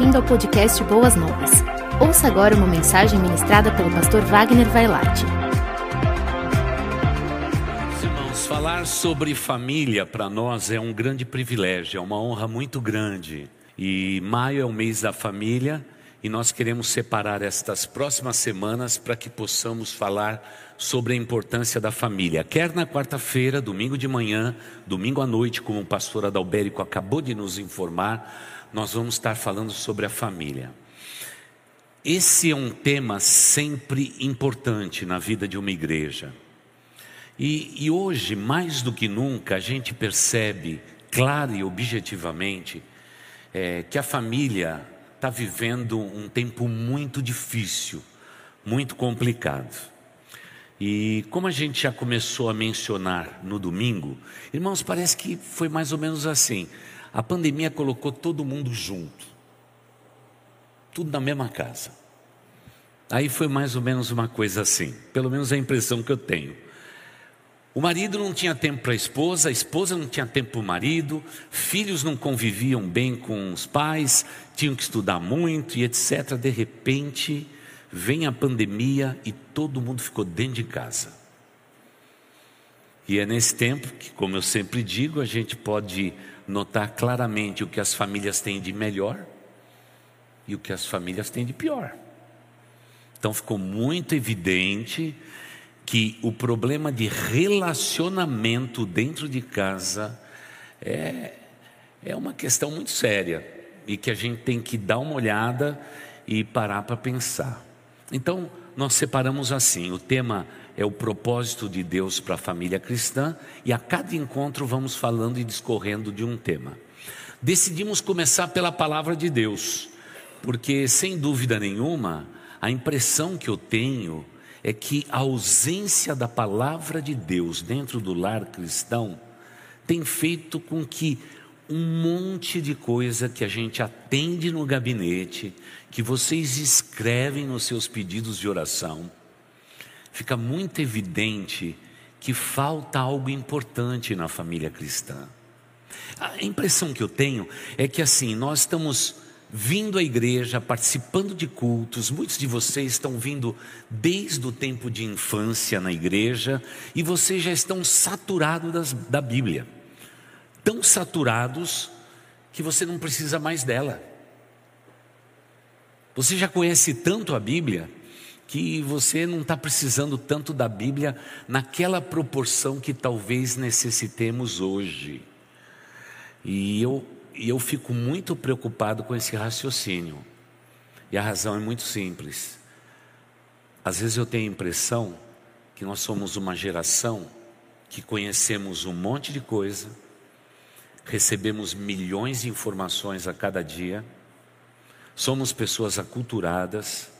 bem-vindo ao podcast Boas Novas. Ouça agora uma mensagem ministrada pelo pastor Wagner Vailate. Irmãos, falar sobre família para nós é um grande privilégio, é uma honra muito grande. E maio é o mês da família e nós queremos separar estas próximas semanas para que possamos falar sobre a importância da família. Quer na quarta-feira, domingo de manhã, domingo à noite, como o pastor Adalberico acabou de nos informar, nós vamos estar falando sobre a família. Esse é um tema sempre importante na vida de uma igreja. E, e hoje, mais do que nunca, a gente percebe, claro e objetivamente, é, que a família está vivendo um tempo muito difícil, muito complicado. E como a gente já começou a mencionar no domingo, irmãos, parece que foi mais ou menos assim. A pandemia colocou todo mundo junto, tudo na mesma casa. Aí foi mais ou menos uma coisa assim, pelo menos é a impressão que eu tenho. O marido não tinha tempo para a esposa, a esposa não tinha tempo para o marido, filhos não conviviam bem com os pais, tinham que estudar muito e etc. De repente, vem a pandemia e todo mundo ficou dentro de casa. E é nesse tempo que, como eu sempre digo, a gente pode notar claramente o que as famílias têm de melhor e o que as famílias têm de pior. Então ficou muito evidente que o problema de relacionamento dentro de casa é, é uma questão muito séria e que a gente tem que dar uma olhada e parar para pensar. Então, nós separamos assim: o tema é o propósito de Deus para a família cristã, e a cada encontro vamos falando e discorrendo de um tema. Decidimos começar pela palavra de Deus, porque sem dúvida nenhuma, a impressão que eu tenho é que a ausência da palavra de Deus dentro do lar cristão tem feito com que um monte de coisa que a gente atende no gabinete, que vocês escrevem nos seus pedidos de oração, fica muito evidente que falta algo importante na família cristã. A impressão que eu tenho é que assim, nós estamos vindo à igreja, participando de cultos. Muitos de vocês estão vindo desde o tempo de infância na igreja e vocês já estão saturados das, da Bíblia. Tão saturados que você não precisa mais dela. Você já conhece tanto a Bíblia que você não está precisando tanto da Bíblia naquela proporção que talvez necessitemos hoje. E eu eu fico muito preocupado com esse raciocínio. E a razão é muito simples. Às vezes eu tenho a impressão que nós somos uma geração que conhecemos um monte de coisa, recebemos milhões de informações a cada dia, somos pessoas aculturadas,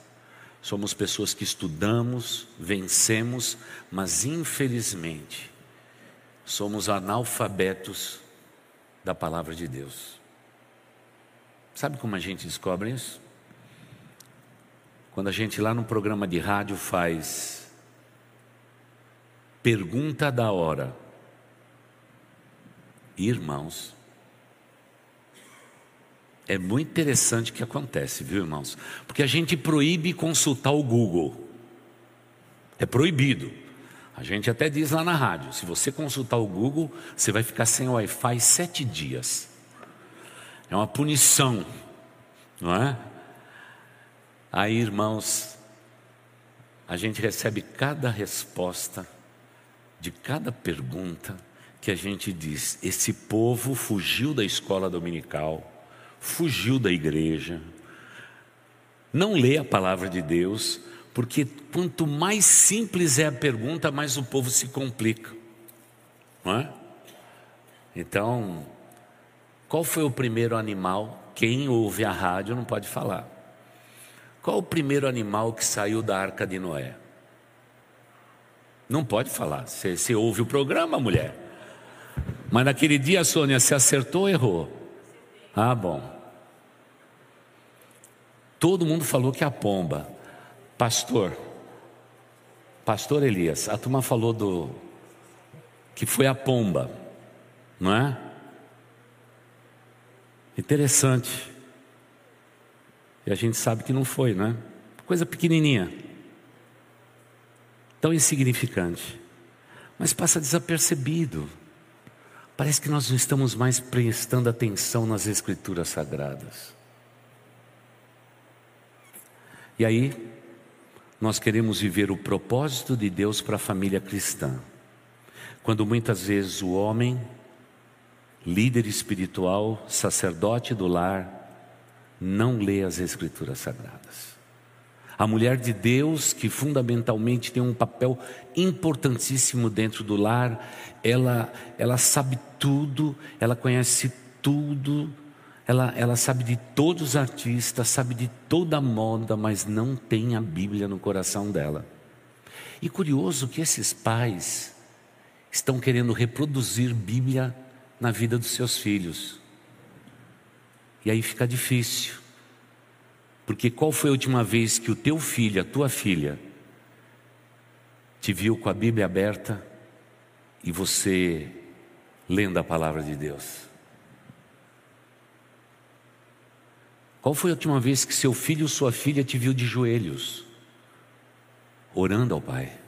somos pessoas que estudamos, vencemos, mas infelizmente somos analfabetos da palavra de Deus. Sabe como a gente descobre isso? Quando a gente lá no programa de rádio faz pergunta da hora. Irmãos, é muito interessante o que acontece, viu, irmãos? Porque a gente proíbe consultar o Google. É proibido. A gente até diz lá na rádio: se você consultar o Google, você vai ficar sem Wi-Fi sete dias. É uma punição, não é? Aí, irmãos, a gente recebe cada resposta de cada pergunta que a gente diz: esse povo fugiu da escola dominical, fugiu da igreja, não lê a palavra de Deus, porque quanto mais simples é a pergunta, mais o povo se complica. Não é? Então, qual foi o primeiro animal? Quem ouve a rádio não pode falar. Qual o primeiro animal que saiu da arca de Noé? Não pode falar. Você, você ouve o programa, mulher. Mas naquele dia, Sônia, se acertou ou errou? Ah, bom. Todo mundo falou que a pomba. Pastor, Pastor Elias, a turma falou do que foi a pomba, não é? Interessante. E a gente sabe que não foi, não é? Coisa pequenininha, tão insignificante, mas passa desapercebido. Parece que nós não estamos mais prestando atenção nas Escrituras Sagradas. E aí, nós queremos viver o propósito de Deus para a família cristã. Quando muitas vezes o homem, líder espiritual, sacerdote do lar, não lê as Escrituras Sagradas. A mulher de Deus, que fundamentalmente tem um papel importantíssimo dentro do lar, ela, ela sabe tudo, ela conhece tudo, ela, ela sabe de todos os artistas, sabe de toda a moda, mas não tem a Bíblia no coração dela. E curioso que esses pais estão querendo reproduzir Bíblia na vida dos seus filhos. E aí fica difícil. Porque qual foi a última vez que o teu filho, a tua filha, te viu com a Bíblia aberta e você lendo a palavra de Deus? Qual foi a última vez que seu filho ou sua filha te viu de joelhos, orando ao Pai?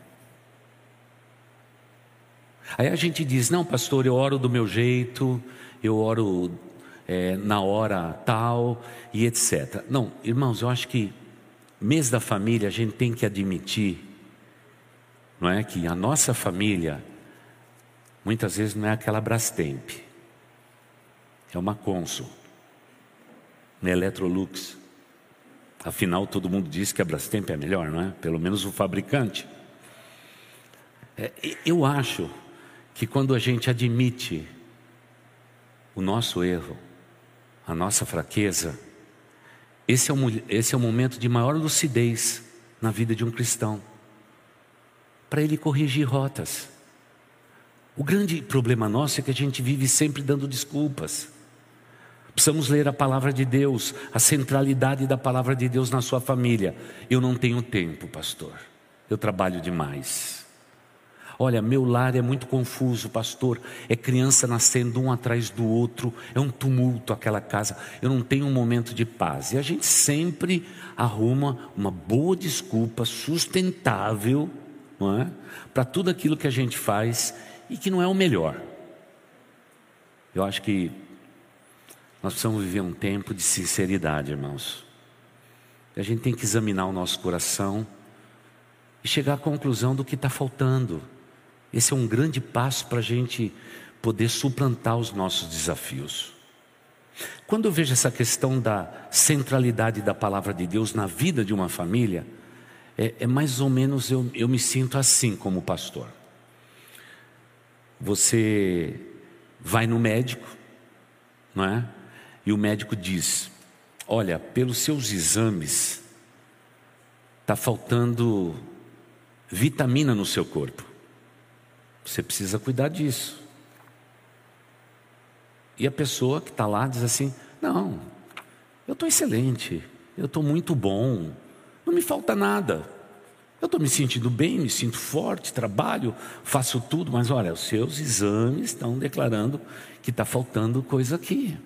Aí a gente diz: não, pastor, eu oro do meu jeito, eu oro é, na hora tal e etc. Não, irmãos, eu acho que mês da família a gente tem que admitir, não é que a nossa família muitas vezes não é aquela Brastemp, é uma Consul na Electrolux. Afinal, todo mundo diz que a Brastemp é melhor, não é? Pelo menos o fabricante. É, eu acho que quando a gente admite o nosso erro, a nossa fraqueza, esse é, o, esse é o momento de maior lucidez na vida de um cristão, para ele corrigir rotas. O grande problema nosso é que a gente vive sempre dando desculpas. Precisamos ler a palavra de Deus, a centralidade da palavra de Deus na sua família. Eu não tenho tempo, pastor. Eu trabalho demais. Olha, meu lar é muito confuso, pastor. É criança nascendo um atrás do outro, é um tumulto aquela casa. Eu não tenho um momento de paz. E a gente sempre arruma uma boa desculpa sustentável, é? Para tudo aquilo que a gente faz e que não é o melhor. Eu acho que nós precisamos viver um tempo de sinceridade, irmãos. A gente tem que examinar o nosso coração e chegar à conclusão do que está faltando. Esse é um grande passo para a gente poder suplantar os nossos desafios. Quando eu vejo essa questão da centralidade da palavra de Deus na vida de uma família, é, é mais ou menos eu, eu me sinto assim como pastor. Você vai no médico, não é? e o médico diz: Olha, pelos seus exames, está faltando vitamina no seu corpo. Você precisa cuidar disso. E a pessoa que está lá diz assim: Não, eu estou excelente, eu estou muito bom, não me falta nada. Eu estou me sentindo bem, me sinto forte, trabalho, faço tudo, mas olha, os seus exames estão declarando que está faltando coisa aqui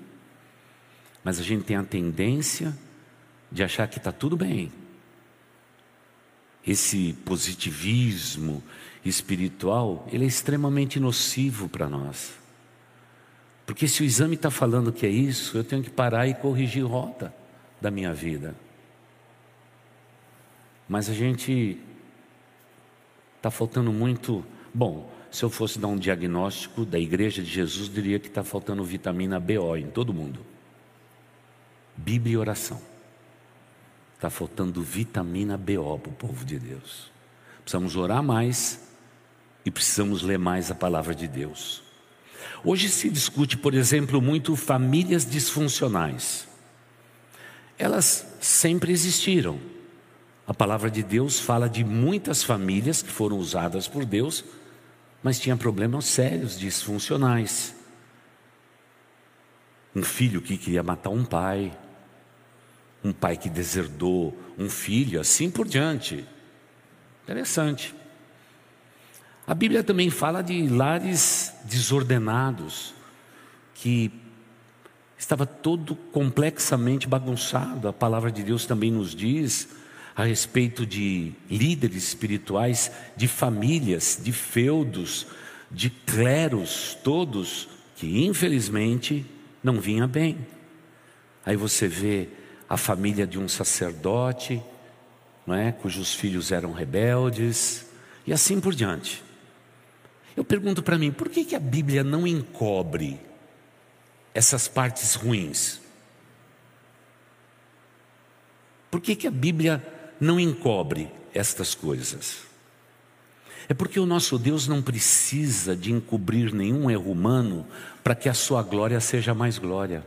mas a gente tem a tendência de achar que está tudo bem. Esse positivismo espiritual, ele é extremamente nocivo para nós. Porque se o exame está falando que é isso, eu tenho que parar e corrigir rota da minha vida. Mas a gente está faltando muito. Bom, se eu fosse dar um diagnóstico da igreja de Jesus, diria que está faltando vitamina BO em todo mundo. Bíblia e oração. Está faltando vitamina BO para o povo de Deus. Precisamos orar mais e precisamos ler mais a palavra de Deus. Hoje se discute, por exemplo, muito famílias disfuncionais. Elas sempre existiram. A palavra de Deus fala de muitas famílias que foram usadas por Deus, mas tinha problemas sérios disfuncionais. Um filho que queria matar um pai, um pai que deserdou um filho, assim por diante. Interessante. A Bíblia também fala de lares desordenados, que estava todo complexamente bagunçado. A palavra de Deus também nos diz a respeito de líderes espirituais, de famílias, de feudos, de cleros, todos que infelizmente não vinha bem. Aí você vê a família de um sacerdote, não é, cujos filhos eram rebeldes e assim por diante. Eu pergunto para mim, por que, que a Bíblia não encobre essas partes ruins? Por que, que a Bíblia não encobre estas coisas? É porque o nosso Deus não precisa de encobrir nenhum erro humano para que a sua glória seja mais glória.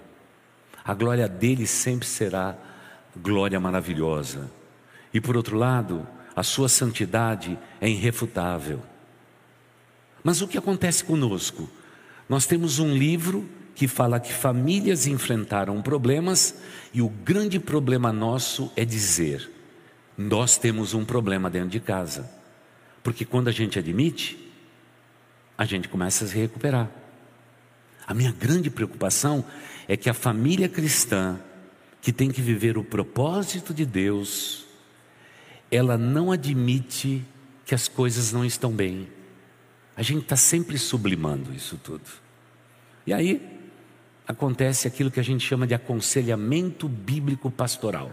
A glória dele sempre será glória maravilhosa. E por outro lado, a sua santidade é irrefutável. Mas o que acontece conosco? Nós temos um livro que fala que famílias enfrentaram problemas e o grande problema nosso é dizer: nós temos um problema dentro de casa. Porque quando a gente admite, a gente começa a se recuperar. A minha grande preocupação é que a família cristã, que tem que viver o propósito de Deus, ela não admite que as coisas não estão bem. A gente está sempre sublimando isso tudo. E aí acontece aquilo que a gente chama de aconselhamento bíblico pastoral.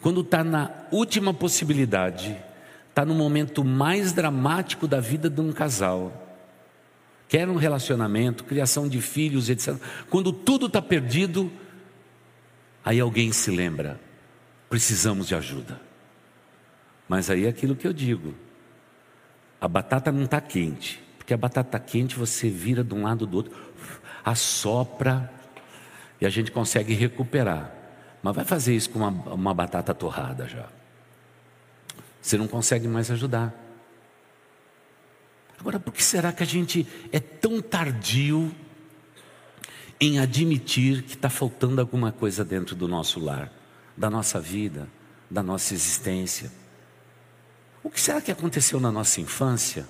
Quando está na última possibilidade, está no momento mais dramático da vida de um casal, quer um relacionamento, criação de filhos, etc. Quando tudo está perdido, aí alguém se lembra: precisamos de ajuda. Mas aí é aquilo que eu digo: a batata não está quente. Porque a batata quente você vira de um lado do outro, assopra e a gente consegue recuperar. Mas vai fazer isso com uma, uma batata torrada já. Você não consegue mais ajudar. Agora, por que será que a gente é tão tardio em admitir que está faltando alguma coisa dentro do nosso lar, da nossa vida, da nossa existência? O que será que aconteceu na nossa infância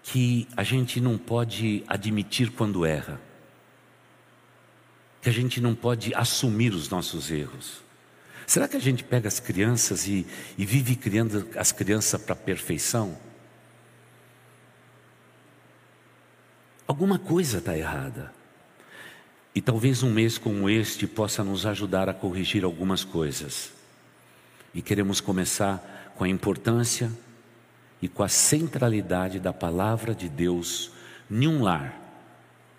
que a gente não pode admitir quando erra? Que a gente não pode assumir os nossos erros? Será que a gente pega as crianças e, e vive criando as crianças para a perfeição? Alguma coisa está errada. E talvez um mês como este possa nos ajudar a corrigir algumas coisas. E queremos começar com a importância e com a centralidade da palavra de Deus em um lar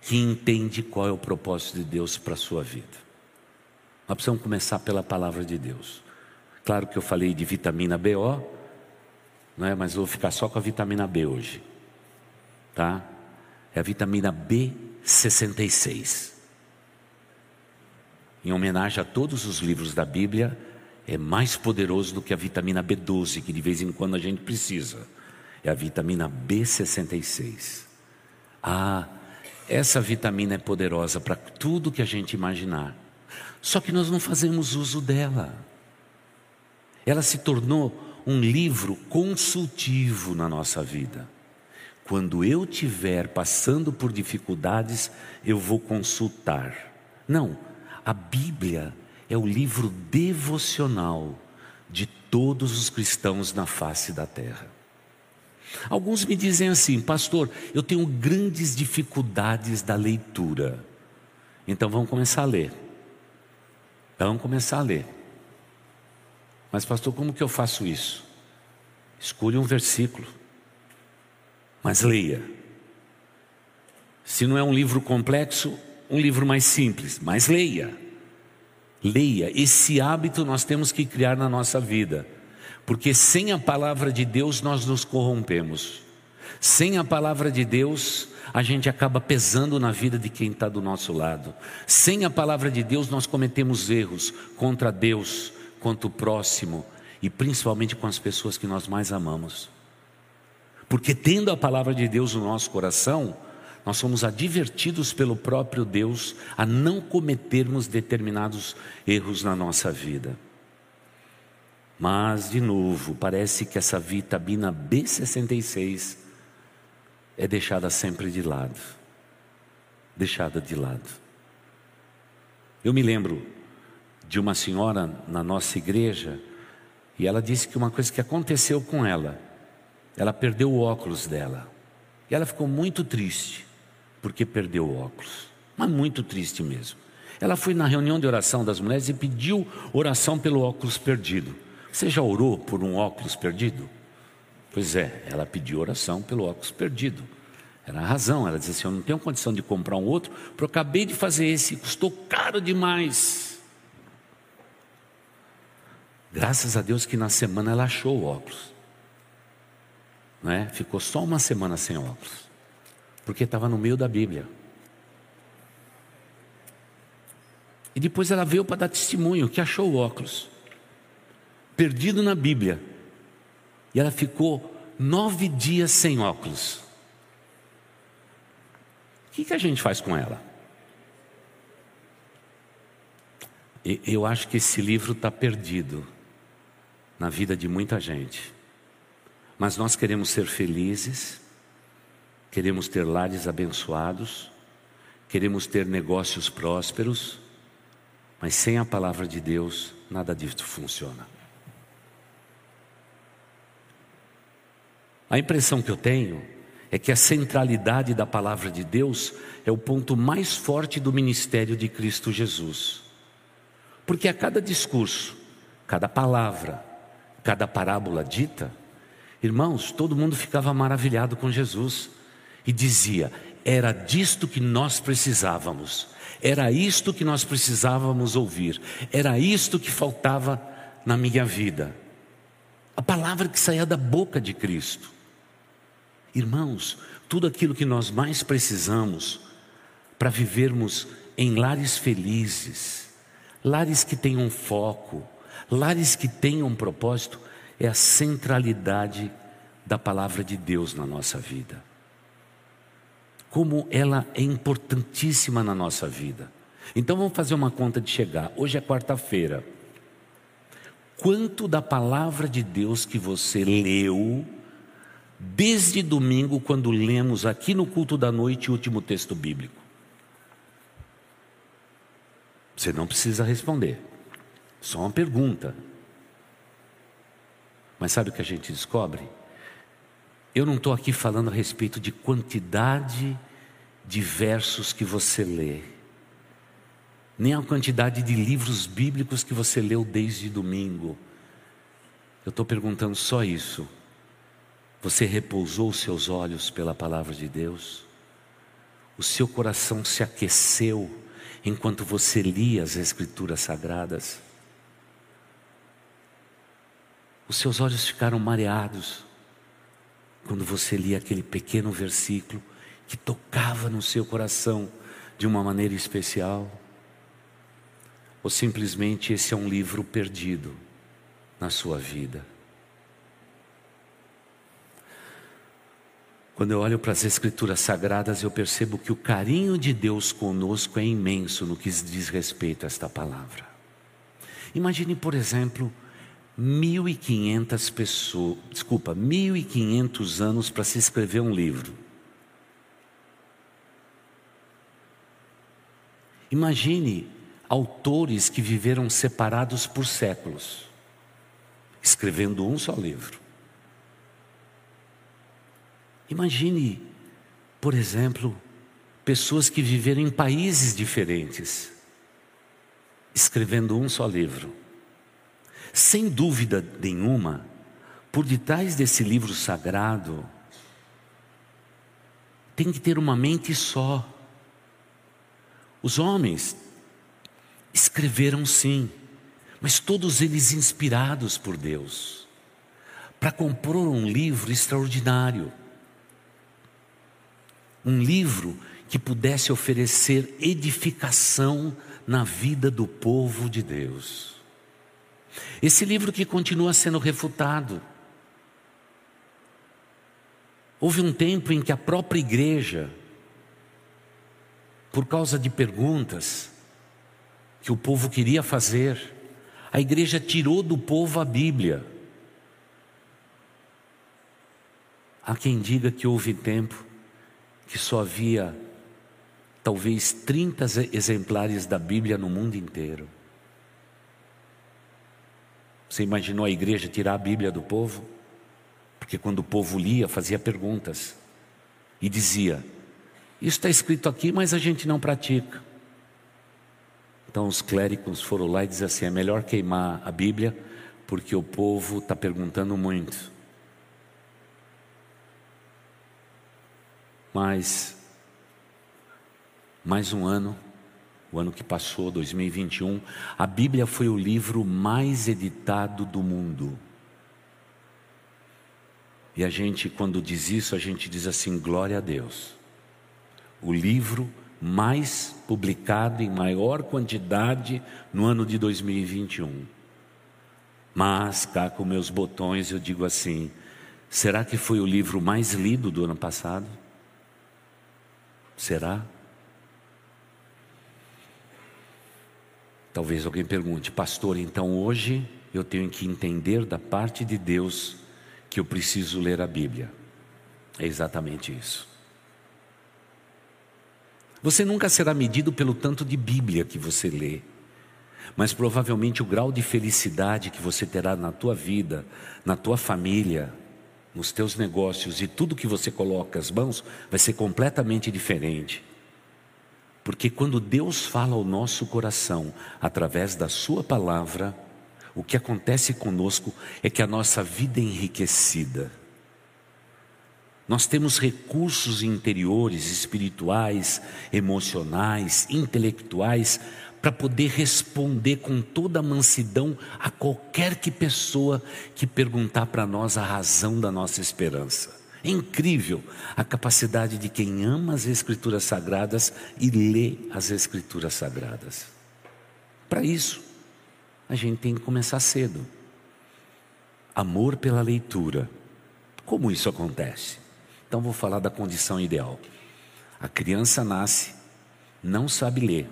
que entende qual é o propósito de Deus para a sua vida. Nós precisamos começar pela palavra de Deus. Claro que eu falei de vitamina BO, não é? mas vou ficar só com a vitamina B hoje. Tá? É a vitamina B66. Em homenagem a todos os livros da Bíblia, é mais poderoso do que a vitamina B12, que de vez em quando a gente precisa. É a vitamina B66. Ah, essa vitamina é poderosa para tudo que a gente imaginar. Só que nós não fazemos uso dela. Ela se tornou um livro consultivo na nossa vida. Quando eu estiver passando por dificuldades, eu vou consultar. Não, a Bíblia é o livro devocional de todos os cristãos na face da terra. Alguns me dizem assim, pastor, eu tenho grandes dificuldades da leitura. Então vamos começar a ler. Vamos começar a ler. Mas, pastor, como que eu faço isso? Escolha um versículo, mas leia. Se não é um livro complexo, um livro mais simples, mas leia. Leia, esse hábito nós temos que criar na nossa vida, porque sem a palavra de Deus nós nos corrompemos, sem a palavra de Deus a gente acaba pesando na vida de quem está do nosso lado, sem a palavra de Deus nós cometemos erros contra Deus, contra o próximo e principalmente com as pessoas que nós mais amamos, porque tendo a palavra de Deus no nosso coração, nós somos advertidos pelo próprio Deus a não cometermos determinados erros na nossa vida. Mas, de novo, parece que essa vitamina B66 é deixada sempre de lado. Deixada de lado. Eu me lembro de uma senhora na nossa igreja e ela disse que uma coisa que aconteceu com ela, ela perdeu o óculos dela. E ela ficou muito triste porque perdeu o óculos, mas muito triste mesmo. Ela foi na reunião de oração das mulheres e pediu oração pelo óculos perdido. Você já orou por um óculos perdido? Pois é, ela pediu oração pelo óculos perdido. Era a razão, ela disse assim: Eu não tenho condição de comprar um outro, porque eu acabei de fazer esse, custou caro demais. Graças a Deus que na semana ela achou o óculos. Não é? Ficou só uma semana sem óculos, porque estava no meio da Bíblia. E depois ela veio para dar testemunho que achou o óculos, perdido na Bíblia. E ela ficou nove dias sem óculos. O que, que a gente faz com ela? Eu acho que esse livro está perdido na vida de muita gente. Mas nós queremos ser felizes, queremos ter lares abençoados, queremos ter negócios prósperos, mas sem a palavra de Deus, nada disso funciona. A impressão que eu tenho é que a centralidade da palavra de Deus é o ponto mais forte do ministério de Cristo Jesus. Porque a cada discurso, cada palavra, cada parábola dita, irmãos, todo mundo ficava maravilhado com Jesus e dizia: era disto que nós precisávamos, era isto que nós precisávamos ouvir, era isto que faltava na minha vida. A palavra que saía da boca de Cristo. Irmãos, tudo aquilo que nós mais precisamos para vivermos em lares felizes, lares que tenham foco, lares que tenham propósito, é a centralidade da palavra de Deus na nossa vida. Como ela é importantíssima na nossa vida. Então vamos fazer uma conta de chegar. Hoje é quarta-feira. Quanto da palavra de Deus que você leu desde domingo, quando lemos aqui no culto da noite o último texto bíblico? Você não precisa responder, só uma pergunta. Mas sabe o que a gente descobre? Eu não estou aqui falando a respeito de quantidade de versos que você lê, nem a quantidade de livros bíblicos que você leu desde domingo. Eu estou perguntando só isso. Você repousou os seus olhos pela palavra de Deus? O seu coração se aqueceu enquanto você lia as Escrituras Sagradas? Os seus olhos ficaram mareados quando você lia aquele pequeno versículo que tocava no seu coração de uma maneira especial? Ou simplesmente esse é um livro perdido na sua vida? Quando eu olho para as Escrituras Sagradas, eu percebo que o carinho de Deus conosco é imenso no que diz respeito a esta palavra. Imagine, por exemplo, 1.500 pessoas, desculpa, 1.500 anos para se escrever um livro. Imagine autores que viveram separados por séculos, escrevendo um só livro. Imagine, por exemplo, pessoas que viveram em países diferentes, escrevendo um só livro. Sem dúvida nenhuma, por detrás desse livro sagrado, tem que ter uma mente só. Os homens escreveram sim, mas todos eles inspirados por Deus, para compor um livro extraordinário um livro que pudesse oferecer edificação na vida do povo de Deus. Esse livro que continua sendo refutado. Houve um tempo em que a própria igreja, por causa de perguntas que o povo queria fazer, a igreja tirou do povo a Bíblia. Há quem diga que houve tempo que só havia talvez 30 exemplares da Bíblia no mundo inteiro. Você imaginou a igreja tirar a Bíblia do povo? Porque quando o povo lia, fazia perguntas e dizia: Isso está escrito aqui, mas a gente não pratica. Então os clérigos foram lá e disseram assim: É melhor queimar a Bíblia, porque o povo está perguntando muito. Mas, mais um ano, o ano que passou, 2021, a Bíblia foi o livro mais editado do mundo. E a gente, quando diz isso, a gente diz assim: glória a Deus. O livro mais publicado em maior quantidade no ano de 2021. Mas, cá com meus botões, eu digo assim: será que foi o livro mais lido do ano passado? Será? Talvez alguém pergunte, pastor, então hoje eu tenho que entender da parte de Deus que eu preciso ler a Bíblia. É exatamente isso. Você nunca será medido pelo tanto de Bíblia que você lê, mas provavelmente o grau de felicidade que você terá na tua vida, na tua família, nos teus negócios e tudo que você coloca as mãos vai ser completamente diferente. Porque quando Deus fala ao nosso coração através da Sua palavra, o que acontece conosco é que a nossa vida é enriquecida. Nós temos recursos interiores, espirituais, emocionais, intelectuais, para poder responder com toda a mansidão a qualquer que pessoa que perguntar para nós a razão da nossa esperança. É incrível a capacidade de quem ama as Escrituras Sagradas e lê as Escrituras Sagradas. Para isso, a gente tem que começar cedo. Amor pela leitura. Como isso acontece? Então, vou falar da condição ideal. A criança nasce, não sabe ler,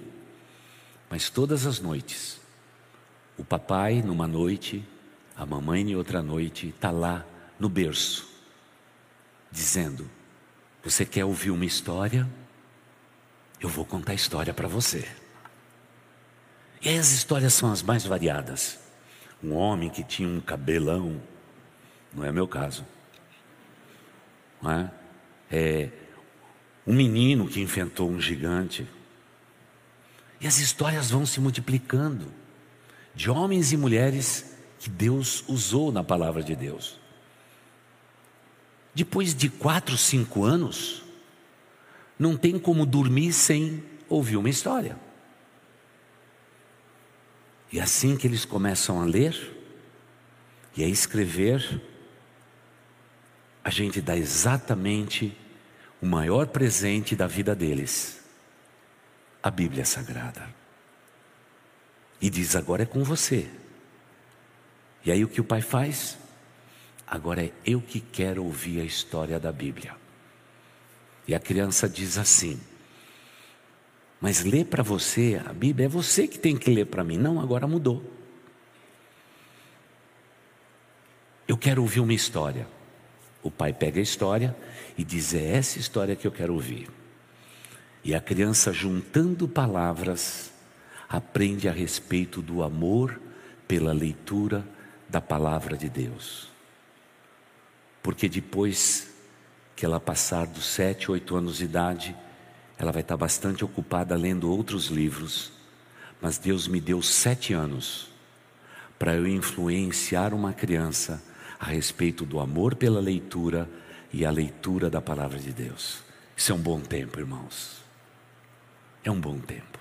mas todas as noites, o papai numa noite, a mamãe em outra noite, está lá no berço dizendo: Você quer ouvir uma história? Eu vou contar a história para você. E as histórias são as mais variadas. Um homem que tinha um cabelão, não é meu caso. Não é? é um menino que inventou um gigante. E as histórias vão se multiplicando de homens e mulheres que Deus usou na palavra de Deus. Depois de quatro, cinco anos, não tem como dormir sem ouvir uma história. E assim que eles começam a ler e a escrever, a gente dá exatamente o maior presente da vida deles, a Bíblia Sagrada. E diz: agora é com você. E aí o que o pai faz? Agora é eu que quero ouvir a história da Bíblia. E a criança diz assim: Mas ler para você a Bíblia é você que tem que ler para mim. Não, agora mudou. Eu quero ouvir uma história. O pai pega a história e diz: É essa história que eu quero ouvir. E a criança, juntando palavras, aprende a respeito do amor pela leitura da palavra de Deus porque depois que ela passar dos sete, oito anos de idade, ela vai estar bastante ocupada lendo outros livros. Mas Deus me deu sete anos para eu influenciar uma criança a respeito do amor pela leitura e a leitura da palavra de Deus. Isso é um bom tempo, irmãos. É um bom tempo.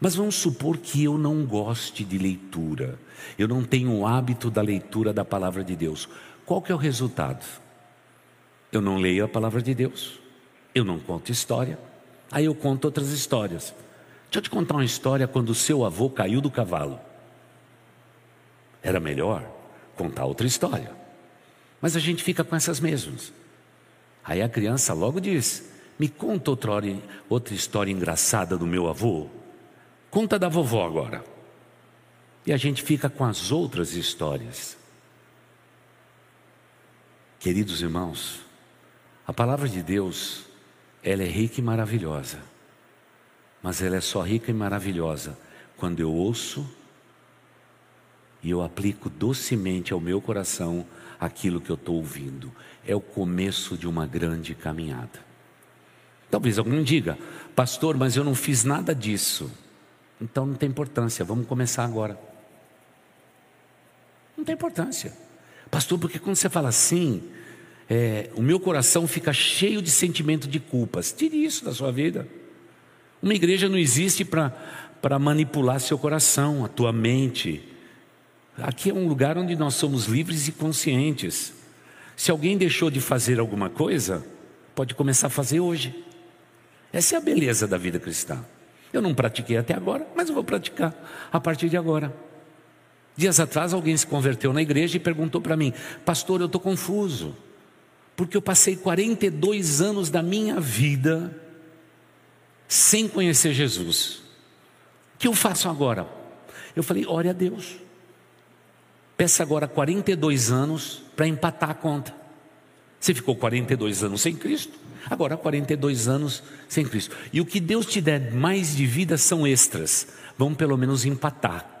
Mas vamos supor que eu não goste de leitura, eu não tenho o hábito da leitura da palavra de Deus. Qual que é o resultado? Eu não leio a palavra de Deus, eu não conto história, aí eu conto outras histórias. Deixa eu te contar uma história quando o seu avô caiu do cavalo. Era melhor contar outra história. Mas a gente fica com essas mesmas. Aí a criança logo diz: Me conta outra, hora, outra história engraçada do meu avô. Conta da vovó agora. E a gente fica com as outras histórias. Queridos irmãos, a palavra de Deus ela é rica e maravilhosa. Mas ela é só rica e maravilhosa quando eu ouço e eu aplico docemente ao meu coração aquilo que eu estou ouvindo. É o começo de uma grande caminhada. Talvez alguém diga, pastor, mas eu não fiz nada disso. Então não tem importância, vamos começar agora. Não tem importância. Pastor, porque quando você fala assim, é, o meu coração fica cheio de sentimento de culpas. Tire isso da sua vida. Uma igreja não existe para manipular seu coração, a tua mente. Aqui é um lugar onde nós somos livres e conscientes. Se alguém deixou de fazer alguma coisa, pode começar a fazer hoje. Essa é a beleza da vida cristã. Eu não pratiquei até agora, mas eu vou praticar a partir de agora. Dias atrás, alguém se converteu na igreja e perguntou para mim: Pastor, eu estou confuso, porque eu passei 42 anos da minha vida sem conhecer Jesus. O que eu faço agora? Eu falei: ore a Deus. Peça agora 42 anos para empatar a conta. Você ficou 42 anos sem Cristo, agora 42 anos sem Cristo. E o que Deus te der mais de vida são extras, vão pelo menos empatar.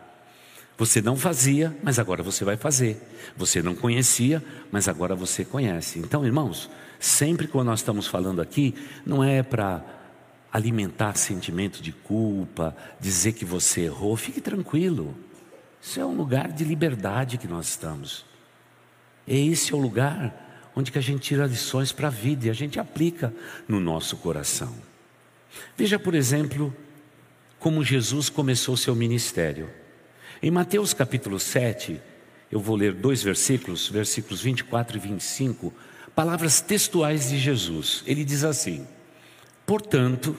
Você não fazia, mas agora você vai fazer. Você não conhecia, mas agora você conhece. Então, irmãos, sempre quando nós estamos falando aqui, não é para alimentar sentimento de culpa, dizer que você errou, fique tranquilo. Isso é um lugar de liberdade que nós estamos. Esse é o lugar onde que a gente tira lições para a vida e a gente aplica no nosso coração. Veja, por exemplo, como Jesus começou seu ministério. Em Mateus capítulo 7, eu vou ler dois versículos, versículos 24 e 25, palavras textuais de Jesus. Ele diz assim: Portanto,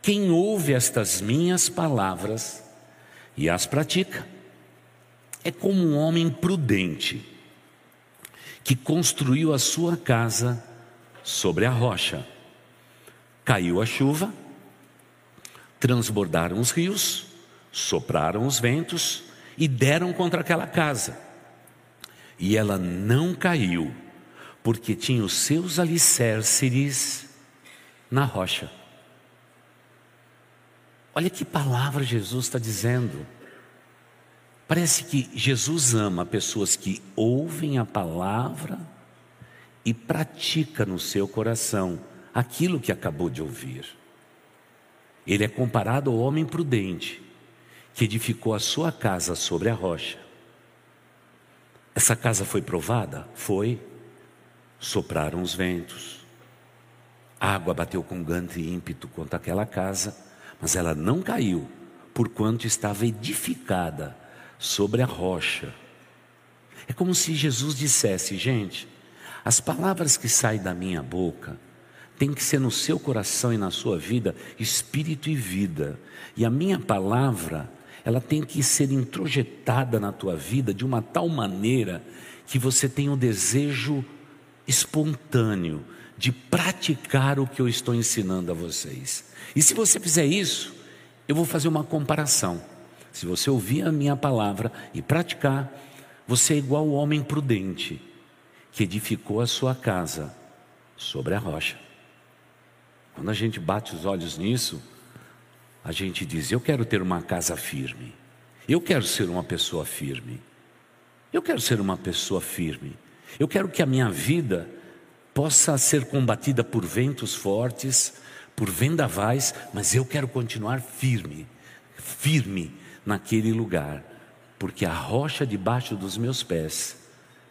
quem ouve estas minhas palavras e as pratica, é como um homem prudente que construiu a sua casa sobre a rocha. Caiu a chuva, transbordaram os rios, sopraram os ventos e deram contra aquela casa. E ela não caiu, porque tinha os seus alicerces na rocha. Olha que palavra Jesus está dizendo. Parece que Jesus ama pessoas que ouvem a palavra e pratica no seu coração aquilo que acabou de ouvir. Ele é comparado ao homem prudente que edificou a sua casa sobre a rocha. Essa casa foi provada? Foi. Sopraram os ventos. A água bateu com grande ímpeto contra aquela casa, mas ela não caiu, porquanto estava edificada sobre a rocha. É como se Jesus dissesse: gente, as palavras que saem da minha boca tem que ser no seu coração e na sua vida espírito e vida. E a minha palavra ela tem que ser introjetada na tua vida de uma tal maneira que você tenha o desejo espontâneo de praticar o que eu estou ensinando a vocês. E se você fizer isso, eu vou fazer uma comparação. Se você ouvir a minha palavra e praticar, você é igual o homem prudente que edificou a sua casa sobre a rocha. Quando a gente bate os olhos nisso, a gente diz: Eu quero ter uma casa firme. Eu quero ser uma pessoa firme. Eu quero ser uma pessoa firme. Eu quero que a minha vida possa ser combatida por ventos fortes, por vendavais, mas eu quero continuar firme, firme naquele lugar, porque a rocha debaixo dos meus pés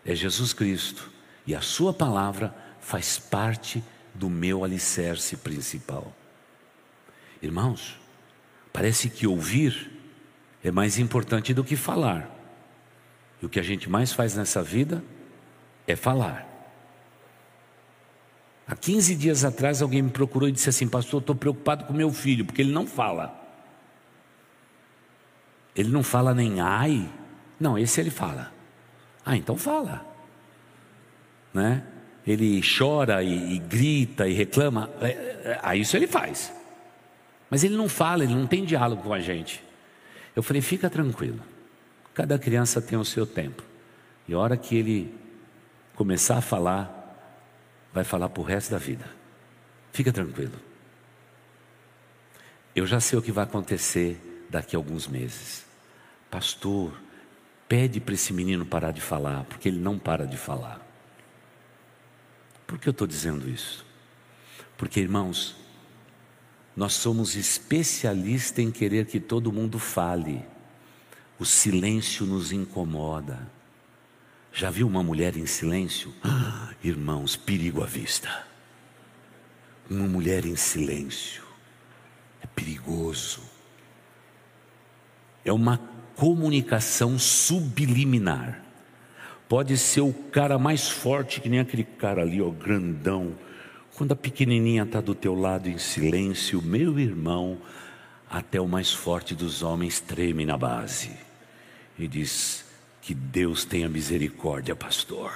é Jesus Cristo e a Sua palavra faz parte do meu alicerce principal. Irmãos, Parece que ouvir é mais importante do que falar. E o que a gente mais faz nessa vida é falar. Há 15 dias atrás alguém me procurou e disse assim: Pastor, estou preocupado com meu filho, porque ele não fala. Ele não fala nem ai. Não, esse ele fala. Ah, então fala. Né? Ele chora e, e grita e reclama. É, é, ah, isso ele faz. Mas ele não fala, ele não tem diálogo com a gente. Eu falei: fica tranquilo. Cada criança tem o seu tempo. E a hora que ele começar a falar, vai falar para o resto da vida. Fica tranquilo. Eu já sei o que vai acontecer daqui a alguns meses. Pastor, pede para esse menino parar de falar, porque ele não para de falar. Por que eu estou dizendo isso? Porque, irmãos, nós somos especialistas em querer que todo mundo fale. O silêncio nos incomoda. Já viu uma mulher em silêncio? Ah, irmãos, perigo à vista. Uma mulher em silêncio é perigoso. É uma comunicação subliminar. Pode ser o cara mais forte que nem aquele cara ali, ó, grandão. Quando a pequenininha está do teu lado em silêncio, meu irmão, até o mais forte dos homens treme na base e diz: Que Deus tenha misericórdia, pastor.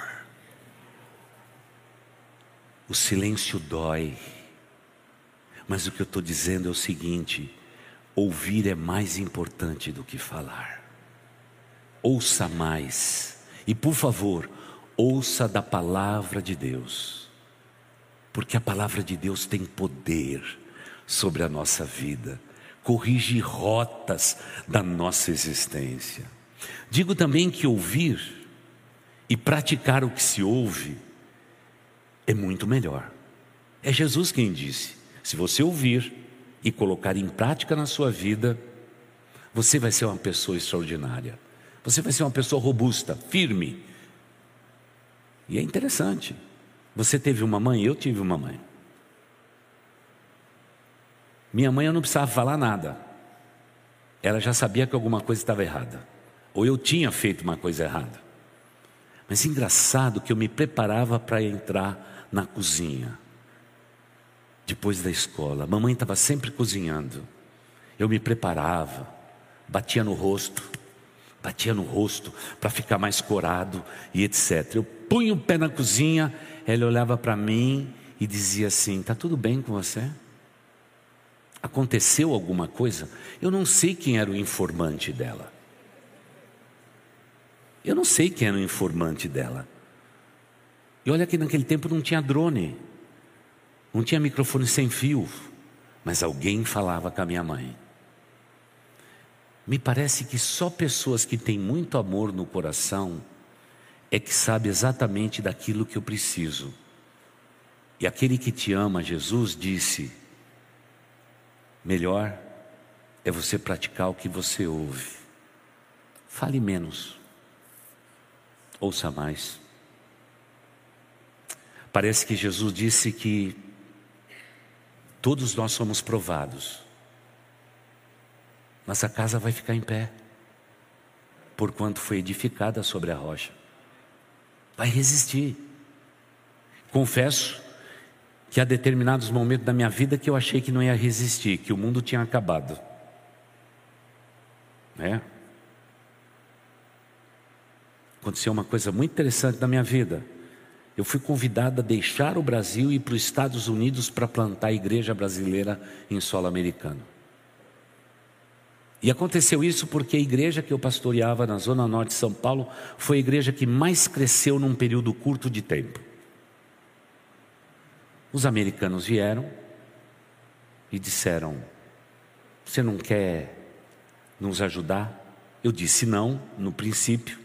O silêncio dói, mas o que eu estou dizendo é o seguinte: ouvir é mais importante do que falar. Ouça mais, e por favor, ouça da palavra de Deus, porque a palavra de Deus tem poder sobre a nossa vida, corrige rotas da nossa existência. Digo também que ouvir e praticar o que se ouve é muito melhor. É Jesus quem disse: se você ouvir e colocar em prática na sua vida, você vai ser uma pessoa extraordinária. Você vai ser uma pessoa robusta, firme. E é interessante. Você teve uma mãe, eu tive uma mãe. Minha mãe eu não precisava falar nada. Ela já sabia que alguma coisa estava errada ou eu tinha feito uma coisa errada. Mas engraçado que eu me preparava para entrar na cozinha. Depois da escola, mamãe estava sempre cozinhando. Eu me preparava, batia no rosto, batia no rosto para ficar mais corado e etc. Eu punho o pé na cozinha, ela olhava para mim e dizia assim: "Tá tudo bem com você?" Aconteceu alguma coisa? Eu não sei quem era o informante dela. Eu não sei quem era o informante dela. E olha que naquele tempo não tinha drone, não tinha microfone sem fio, mas alguém falava com a minha mãe. Me parece que só pessoas que têm muito amor no coração é que sabe exatamente daquilo que eu preciso. E aquele que te ama, Jesus disse: melhor é você praticar o que você ouve. Fale menos. Ouça mais. Parece que Jesus disse que todos nós somos provados, mas a casa vai ficar em pé, porquanto foi edificada sobre a rocha. Vai resistir. Confesso que há determinados momentos da minha vida que eu achei que não ia resistir, que o mundo tinha acabado. É? aconteceu uma coisa muito interessante na minha vida. Eu fui convidado a deixar o Brasil e ir para os Estados Unidos para plantar a igreja brasileira em solo americano. E aconteceu isso porque a igreja que eu pastoreava na Zona Norte de São Paulo foi a igreja que mais cresceu num período curto de tempo. Os americanos vieram e disseram: Você não quer nos ajudar? Eu disse não, no princípio.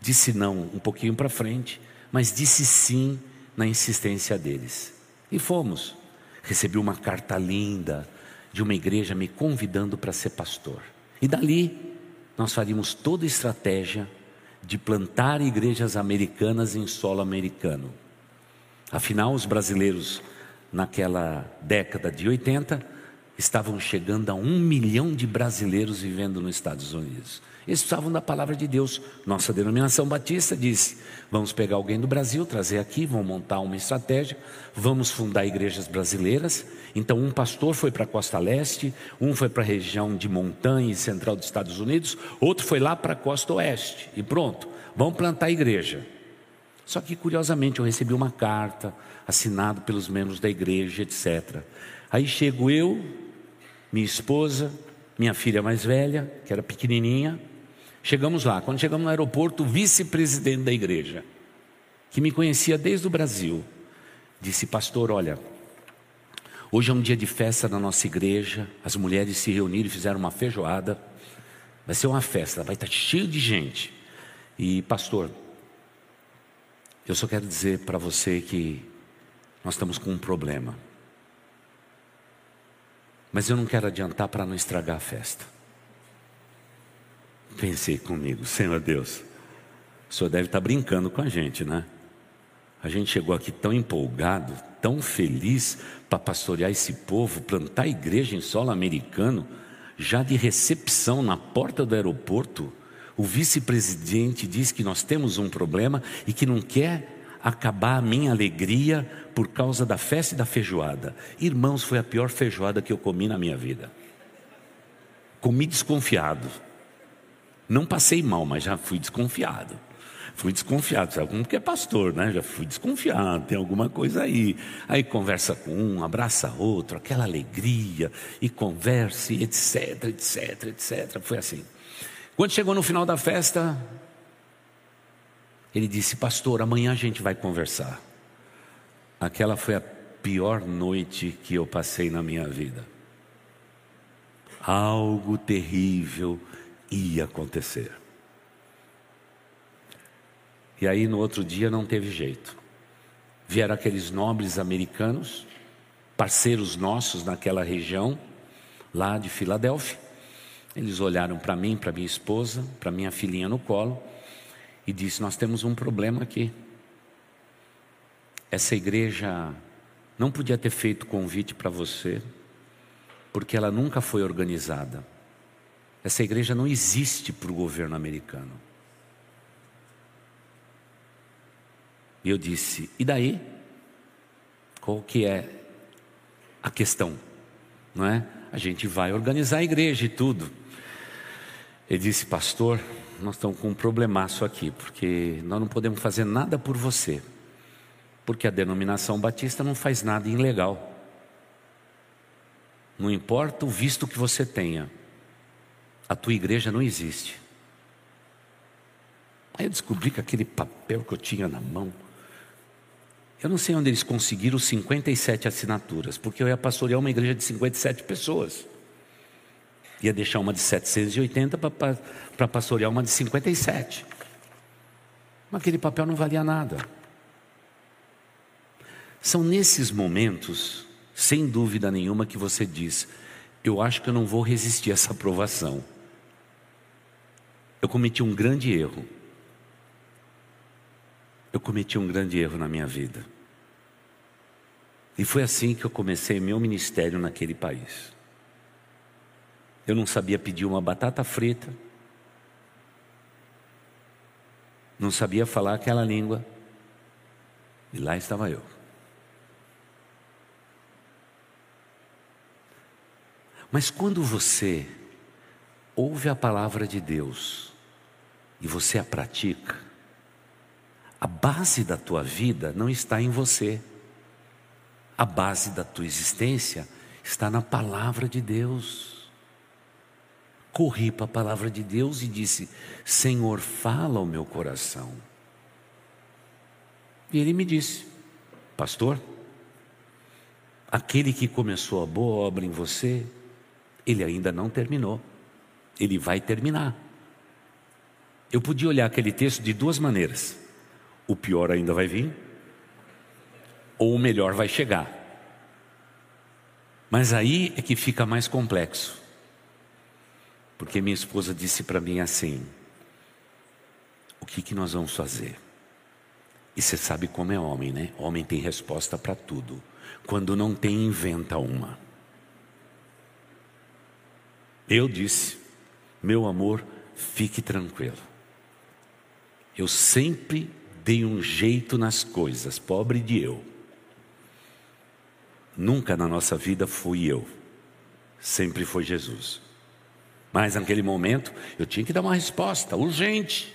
Disse não um pouquinho para frente, mas disse sim na insistência deles. E fomos. Recebi uma carta linda de uma igreja me convidando para ser pastor. E dali nós faríamos toda a estratégia de plantar igrejas americanas em solo americano. Afinal, os brasileiros naquela década de 80 estavam chegando a um milhão de brasileiros vivendo nos Estados Unidos. Eles precisavam da palavra de Deus. Nossa denominação batista disse: vamos pegar alguém do Brasil, trazer aqui, vamos montar uma estratégia, vamos fundar igrejas brasileiras. Então, um pastor foi para a costa leste, um foi para a região de montanha e central dos Estados Unidos, outro foi lá para a costa oeste. E pronto, vamos plantar a igreja. Só que, curiosamente, eu recebi uma carta assinada pelos membros da igreja, etc. Aí chego eu, minha esposa, minha filha mais velha, que era pequenininha, Chegamos lá. Quando chegamos no aeroporto, o vice-presidente da igreja, que me conhecia desde o Brasil, disse: Pastor, olha, Hoje é um dia de festa na nossa igreja. As mulheres se reuniram e fizeram uma feijoada. Vai ser uma festa, vai estar cheio de gente. E, pastor, eu só quero dizer para você que nós estamos com um problema. Mas eu não quero adiantar para não estragar a festa. Pensei comigo, Senhor Deus, o senhor deve estar brincando com a gente, né? A gente chegou aqui tão empolgado, tão feliz para pastorear esse povo, plantar igreja em solo americano, já de recepção na porta do aeroporto. O vice-presidente diz que nós temos um problema e que não quer acabar a minha alegria por causa da festa e da feijoada. Irmãos, foi a pior feijoada que eu comi na minha vida. Comi desconfiado. Não passei mal, mas já fui desconfiado. Fui desconfiado, sabe como que é pastor, né? Já fui desconfiado, tem alguma coisa aí. Aí conversa com um, abraça outro, aquela alegria, e converse, etc, etc, etc. Foi assim. Quando chegou no final da festa, ele disse: Pastor, amanhã a gente vai conversar. Aquela foi a pior noite que eu passei na minha vida. Algo terrível ia acontecer. E aí no outro dia não teve jeito. Vieram aqueles nobres americanos, parceiros nossos naquela região, lá de Filadélfia. Eles olharam para mim, para minha esposa, para minha filhinha no colo e disse: Nós temos um problema aqui. Essa igreja não podia ter feito convite para você, porque ela nunca foi organizada. Essa igreja não existe para o governo americano. E eu disse: e daí? Qual que é a questão? Não é? A gente vai organizar a igreja e tudo. Ele disse, pastor, nós estamos com um problemaço aqui, porque nós não podemos fazer nada por você, porque a denominação batista não faz nada ilegal. Não importa o visto que você tenha, a tua igreja não existe. Aí eu descobri que aquele papel que eu tinha na mão eu não sei onde eles conseguiram 57 assinaturas, porque eu ia pastorear uma igreja de 57 pessoas. Ia deixar uma de 780 para pastorear uma de 57. Mas aquele papel não valia nada. São nesses momentos, sem dúvida nenhuma, que você diz: Eu acho que eu não vou resistir a essa aprovação. Eu cometi um grande erro. Eu cometi um grande erro na minha vida. E foi assim que eu comecei meu ministério naquele país. Eu não sabia pedir uma batata frita, não sabia falar aquela língua, e lá estava eu. Mas quando você ouve a palavra de Deus e você a pratica, a base da tua vida não está em você. A base da tua existência está na palavra de Deus. Corri para a palavra de Deus e disse: Senhor, fala ao meu coração. E ele me disse: Pastor, aquele que começou a boa obra em você, ele ainda não terminou, ele vai terminar. Eu podia olhar aquele texto de duas maneiras: o pior ainda vai vir, ou o melhor vai chegar. Mas aí é que fica mais complexo. Porque minha esposa disse para mim assim: O que, que nós vamos fazer? E você sabe como é homem, né? Homem tem resposta para tudo. Quando não tem, inventa uma. Eu disse: Meu amor, fique tranquilo. Eu sempre dei um jeito nas coisas, pobre de eu. Nunca na nossa vida fui eu, sempre foi Jesus. Mas naquele momento eu tinha que dar uma resposta urgente.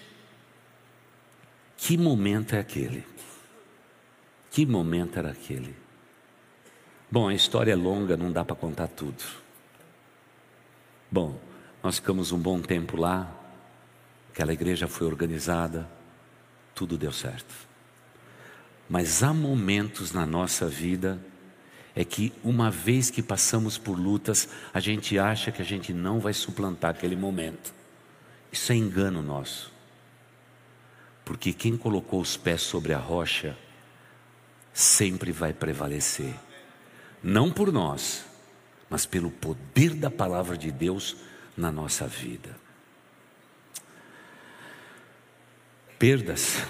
Que momento é aquele? Que momento era aquele? Bom, a história é longa, não dá para contar tudo. Bom, nós ficamos um bom tempo lá, aquela igreja foi organizada, tudo deu certo. Mas há momentos na nossa vida é que uma vez que passamos por lutas, a gente acha que a gente não vai suplantar aquele momento. Isso é engano nosso. Porque quem colocou os pés sobre a rocha sempre vai prevalecer. Não por nós, mas pelo poder da palavra de Deus na nossa vida. Perdas,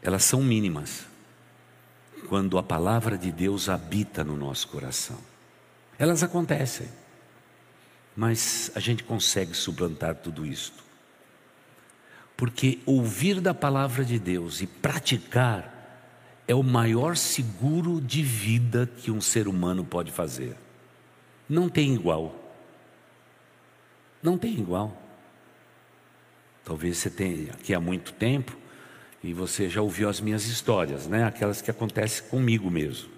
elas são mínimas quando a palavra de Deus habita no nosso coração. Elas acontecem, mas a gente consegue suplantar tudo isto. Porque ouvir da palavra de Deus e praticar é o maior seguro de vida que um ser humano pode fazer. Não tem igual. Não tem igual. Talvez você tenha aqui há muito tempo e você já ouviu as minhas histórias, né? Aquelas que acontecem comigo mesmo.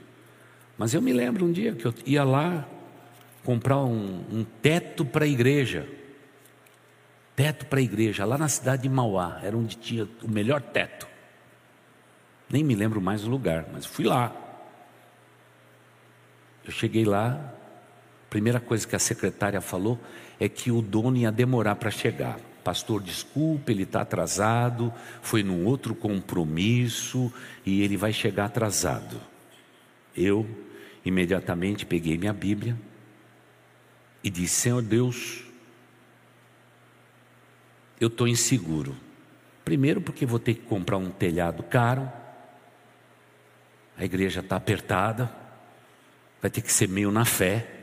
Mas eu me lembro um dia que eu ia lá comprar um, um teto para a igreja. Teto para a igreja, lá na cidade de Mauá, era onde tinha o melhor teto. Nem me lembro mais o lugar, mas fui lá. Eu cheguei lá, a primeira coisa que a secretária falou é que o dono ia demorar para chegar. Pastor, desculpe, ele está atrasado, foi num outro compromisso e ele vai chegar atrasado. Eu imediatamente peguei minha Bíblia e disse: Senhor Deus, eu estou inseguro. Primeiro, porque vou ter que comprar um telhado caro, a igreja está apertada, vai ter que ser meio na fé.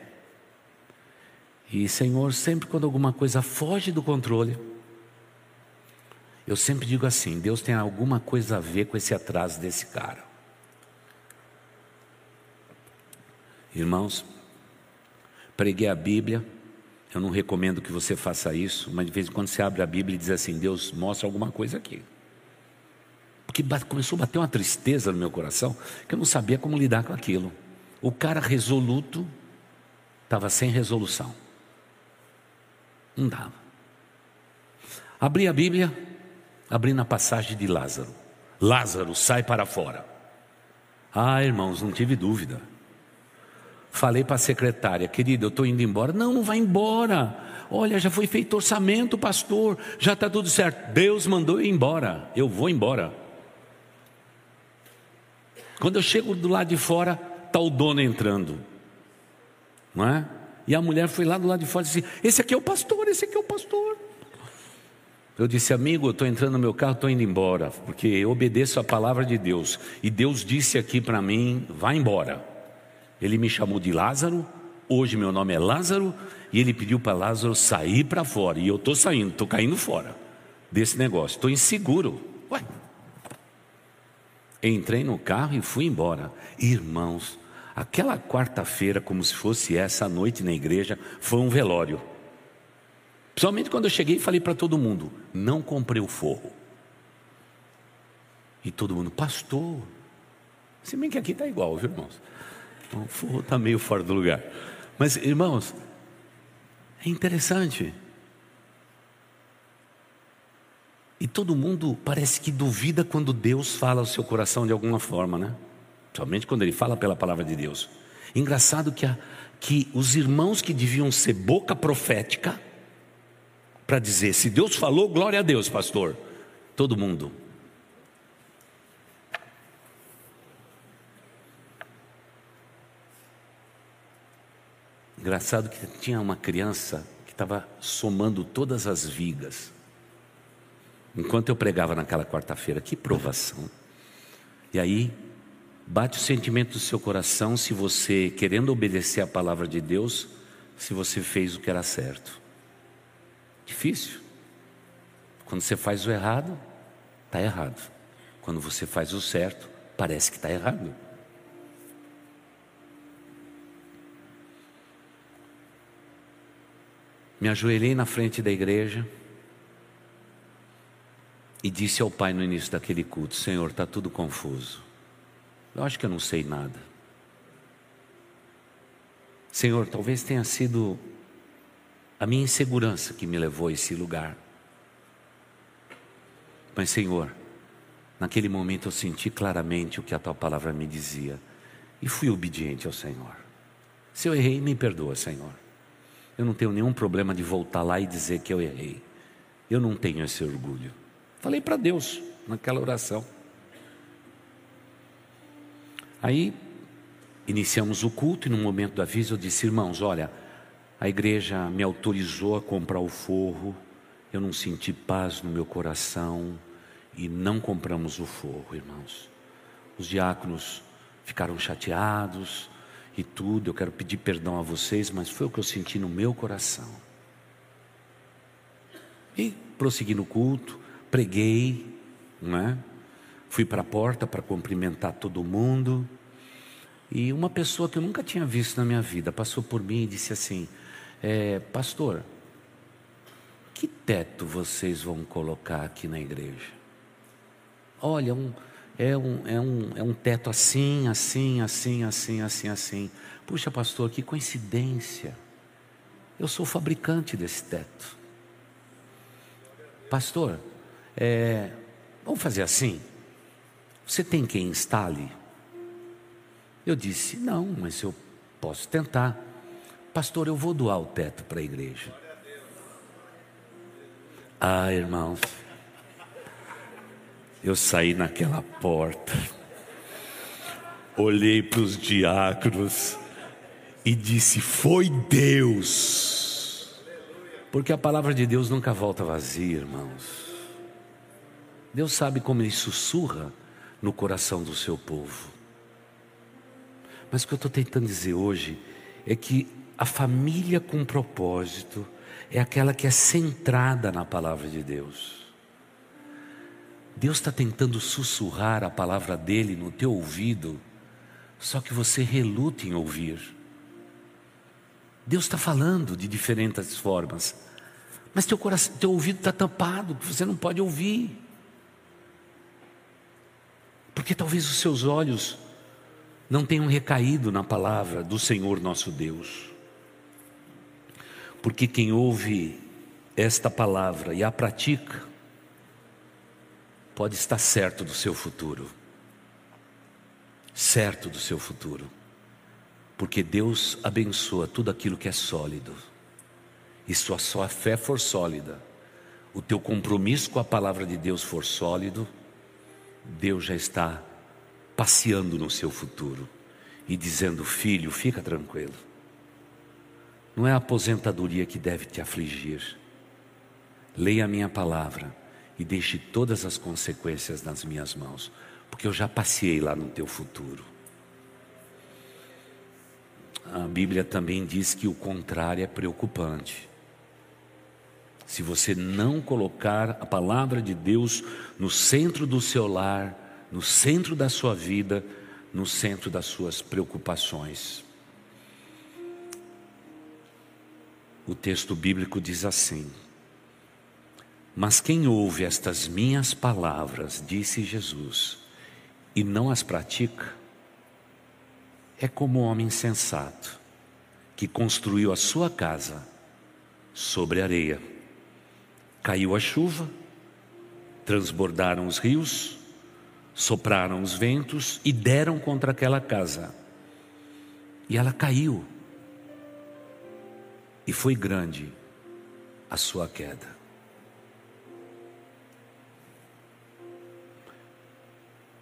E Senhor, sempre quando alguma coisa foge do controle, eu sempre digo assim: Deus tem alguma coisa a ver com esse atraso desse cara. Irmãos, preguei a Bíblia, eu não recomendo que você faça isso, mas de vez em quando você abre a Bíblia e diz assim: Deus mostra alguma coisa aqui que começou a bater uma tristeza no meu coração, que eu não sabia como lidar com aquilo. O cara resoluto estava sem resolução. Não dava. Abri a Bíblia, abri na passagem de Lázaro. Lázaro, sai para fora. Ah, irmãos, não tive dúvida. Falei para a secretária, querida, eu estou indo embora. Não, não vai embora. Olha, já foi feito orçamento, pastor, já está tudo certo. Deus mandou eu ir embora. Eu vou embora. Quando eu chego do lado de fora, está o dono entrando. Não é? E a mulher foi lá do lado de fora e disse: Esse aqui é o pastor, esse aqui é o pastor. Eu disse, amigo, eu estou entrando no meu carro, estou indo embora, porque eu obedeço a palavra de Deus. E Deus disse aqui para mim: vá embora. Ele me chamou de Lázaro, hoje meu nome é Lázaro, e ele pediu para Lázaro sair para fora. E eu estou saindo, estou caindo fora desse negócio, estou inseguro. Ué, Entrei no carro e fui embora. Irmãos, aquela quarta-feira, como se fosse essa noite na igreja, foi um velório. Principalmente quando eu cheguei e falei para todo mundo: não comprei o forro. E todo mundo, pastor. Se bem que aqui está igual, viu, irmãos? Então, o forro está meio fora do lugar. Mas, irmãos, é interessante. E todo mundo parece que duvida quando Deus fala ao seu coração de alguma forma, né? Somente quando ele fala pela palavra de Deus. Engraçado que, a, que os irmãos que deviam ser boca profética, para dizer, se Deus falou, glória a Deus, pastor. Todo mundo. Engraçado que tinha uma criança que estava somando todas as vigas. Enquanto eu pregava naquela quarta-feira, que provação. E aí, bate o sentimento do seu coração se você, querendo obedecer a palavra de Deus, se você fez o que era certo. Difícil. Quando você faz o errado, está errado. Quando você faz o certo, parece que está errado. Me ajoelhei na frente da igreja e disse ao pai no início daquele culto: Senhor, está tudo confuso. Eu acho que eu não sei nada. Senhor, talvez tenha sido a minha insegurança que me levou a esse lugar. Mas, Senhor, naquele momento eu senti claramente o que a tua palavra me dizia. e fui obediente ao Senhor. Se eu errei, me perdoa, Senhor. Eu não tenho nenhum problema de voltar lá e dizer que eu errei. Eu não tenho esse orgulho. Falei para Deus naquela oração. Aí iniciamos o culto e no momento do aviso eu disse, irmãos, olha, a igreja me autorizou a comprar o forro, eu não senti paz no meu coração e não compramos o forro, irmãos. Os diáconos ficaram chateados e tudo, eu quero pedir perdão a vocês, mas foi o que eu senti no meu coração. E prossegui no culto, preguei, não é? Fui para a porta para cumprimentar todo mundo. E uma pessoa que eu nunca tinha visto na minha vida passou por mim e disse assim: é, Pastor, que teto vocês vão colocar aqui na igreja? Olha, um, é, um, é, um, é um teto assim, assim, assim, assim, assim, assim. Puxa, pastor, que coincidência. Eu sou fabricante desse teto. Pastor, é, vamos fazer assim? Você tem quem instale? Eu disse: Não, mas eu posso tentar. Pastor, eu vou doar o teto para a igreja. Ah, irmãos, eu saí naquela porta, olhei para os diáconos e disse: Foi Deus. Porque a palavra de Deus nunca volta vazia, irmãos. Deus sabe como Ele sussurra no coração do seu povo. Mas o que eu estou tentando dizer hoje é que a família com propósito é aquela que é centrada na palavra de Deus. Deus está tentando sussurrar a palavra dele no teu ouvido, só que você reluta em ouvir. Deus está falando de diferentes formas, mas teu, coração, teu ouvido está tampado, você não pode ouvir. Porque talvez os seus olhos não tenham recaído na palavra do Senhor nosso Deus. Porque quem ouve esta palavra e a pratica, pode estar certo do seu futuro. Certo do seu futuro. Porque Deus abençoa tudo aquilo que é sólido. E se a sua fé for sólida, o teu compromisso com a palavra de Deus for sólido, Deus já está passeando no seu futuro e dizendo: Filho, fica tranquilo. Não é a aposentadoria que deve te afligir. Leia a minha palavra e deixe todas as consequências nas minhas mãos, porque eu já passei lá no teu futuro. A Bíblia também diz que o contrário é preocupante. Se você não colocar a palavra de Deus no centro do seu lar, no centro da sua vida, no centro das suas preocupações. O texto bíblico diz assim: Mas quem ouve estas minhas palavras, disse Jesus, e não as pratica, é como um homem sensato que construiu a sua casa sobre areia. Caiu a chuva, transbordaram os rios, sopraram os ventos e deram contra aquela casa. E ela caiu. E foi grande a sua queda.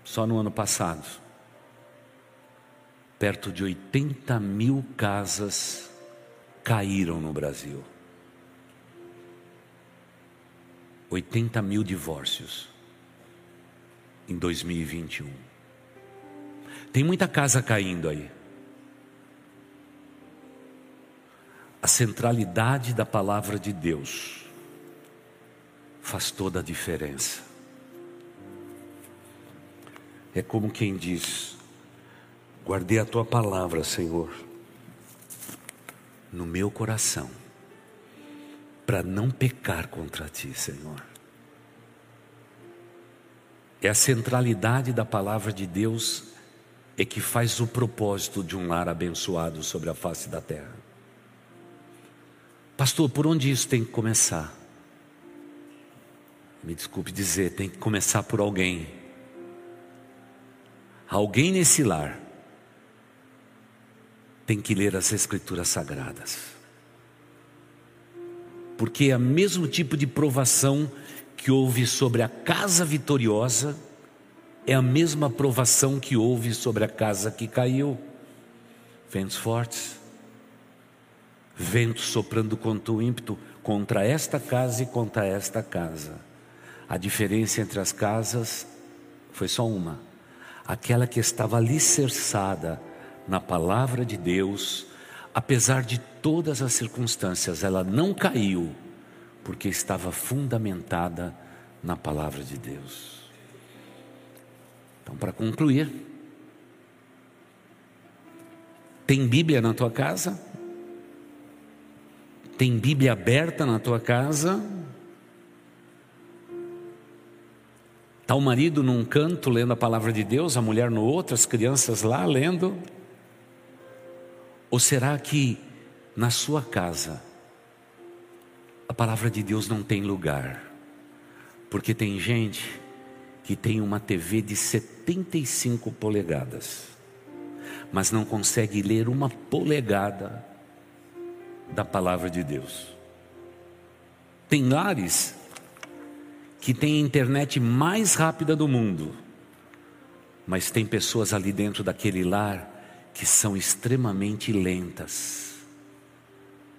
Só no ano passado, perto de 80 mil casas caíram no Brasil. 80 mil divórcios em 2021. Tem muita casa caindo aí. A centralidade da palavra de Deus faz toda a diferença. É como quem diz: Guardei a tua palavra, Senhor, no meu coração, para não pecar contra ti, Senhor. É a centralidade da palavra de Deus é que faz o propósito de um lar abençoado sobre a face da terra. Pastor, por onde isso tem que começar? Me desculpe dizer, tem que começar por alguém. Alguém nesse lar tem que ler as Escrituras Sagradas. Porque é o mesmo tipo de provação que houve sobre a casa vitoriosa, é a mesma provação que houve sobre a casa que caiu. Ventos fortes, vento soprando com ímpeto contra esta casa e contra esta casa. A diferença entre as casas foi só uma: aquela que estava alicerçada na palavra de Deus, apesar de todas as circunstâncias, ela não caiu, porque estava fundamentada na palavra de Deus. Então, para concluir, tem Bíblia na tua casa? Tem Bíblia aberta na tua casa? Está o marido num canto lendo a palavra de Deus, a mulher no outro, as crianças lá lendo? Ou será que na sua casa a palavra de Deus não tem lugar? Porque tem gente que tem uma TV de 75 polegadas, mas não consegue ler uma polegada da palavra de Deus. Tem lares que têm a internet mais rápida do mundo, mas tem pessoas ali dentro daquele lar que são extremamente lentas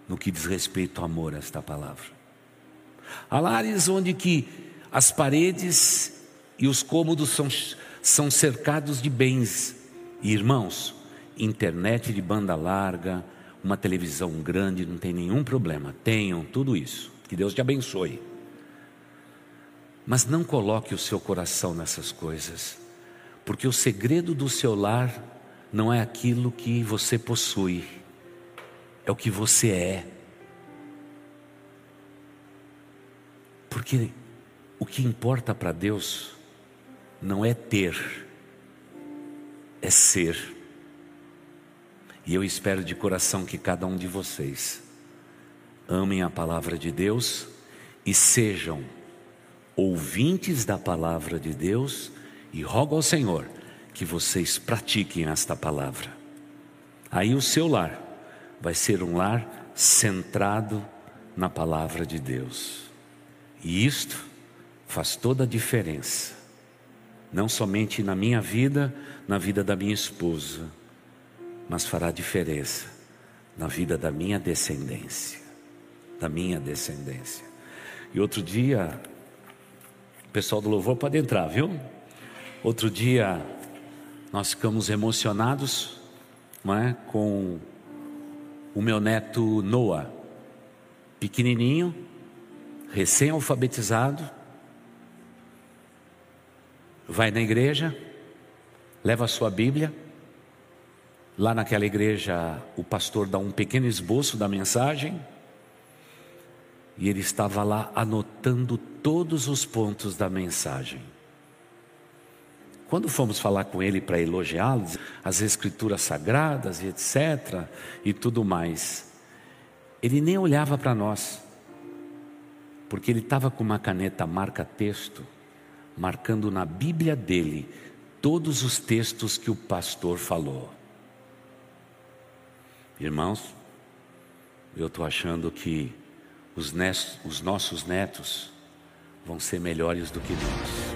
no que diz respeito ao amor a esta palavra. Há lares onde que as paredes e os cômodos são, são cercados de bens. E irmãos, internet de banda larga, uma televisão grande, não tem nenhum problema. Tenham tudo isso. Que Deus te abençoe. Mas não coloque o seu coração nessas coisas, porque o segredo do seu lar não é aquilo que você possui, é o que você é. Porque o que importa para Deus não é ter, é ser. E eu espero de coração que cada um de vocês amem a palavra de Deus e sejam ouvintes da palavra de Deus e rogo ao Senhor que vocês pratiquem esta palavra. Aí o seu lar vai ser um lar centrado na palavra de Deus. E isto faz toda a diferença, não somente na minha vida, na vida da minha esposa, mas fará diferença na vida da minha descendência, da minha descendência. E outro dia, o pessoal do louvor pode entrar, viu? Outro dia nós ficamos emocionados, é, com o meu neto Noah, pequenininho, recém-alfabetizado, vai na igreja, leva a sua Bíblia Lá naquela igreja, o pastor dá um pequeno esboço da mensagem. E ele estava lá anotando todos os pontos da mensagem. Quando fomos falar com ele para elogiá-lo, as escrituras sagradas e etc. e tudo mais, ele nem olhava para nós, porque ele estava com uma caneta marca-texto, marcando na Bíblia dele todos os textos que o pastor falou. Irmãos, eu estou achando que os, netos, os nossos netos vão ser melhores do que nós.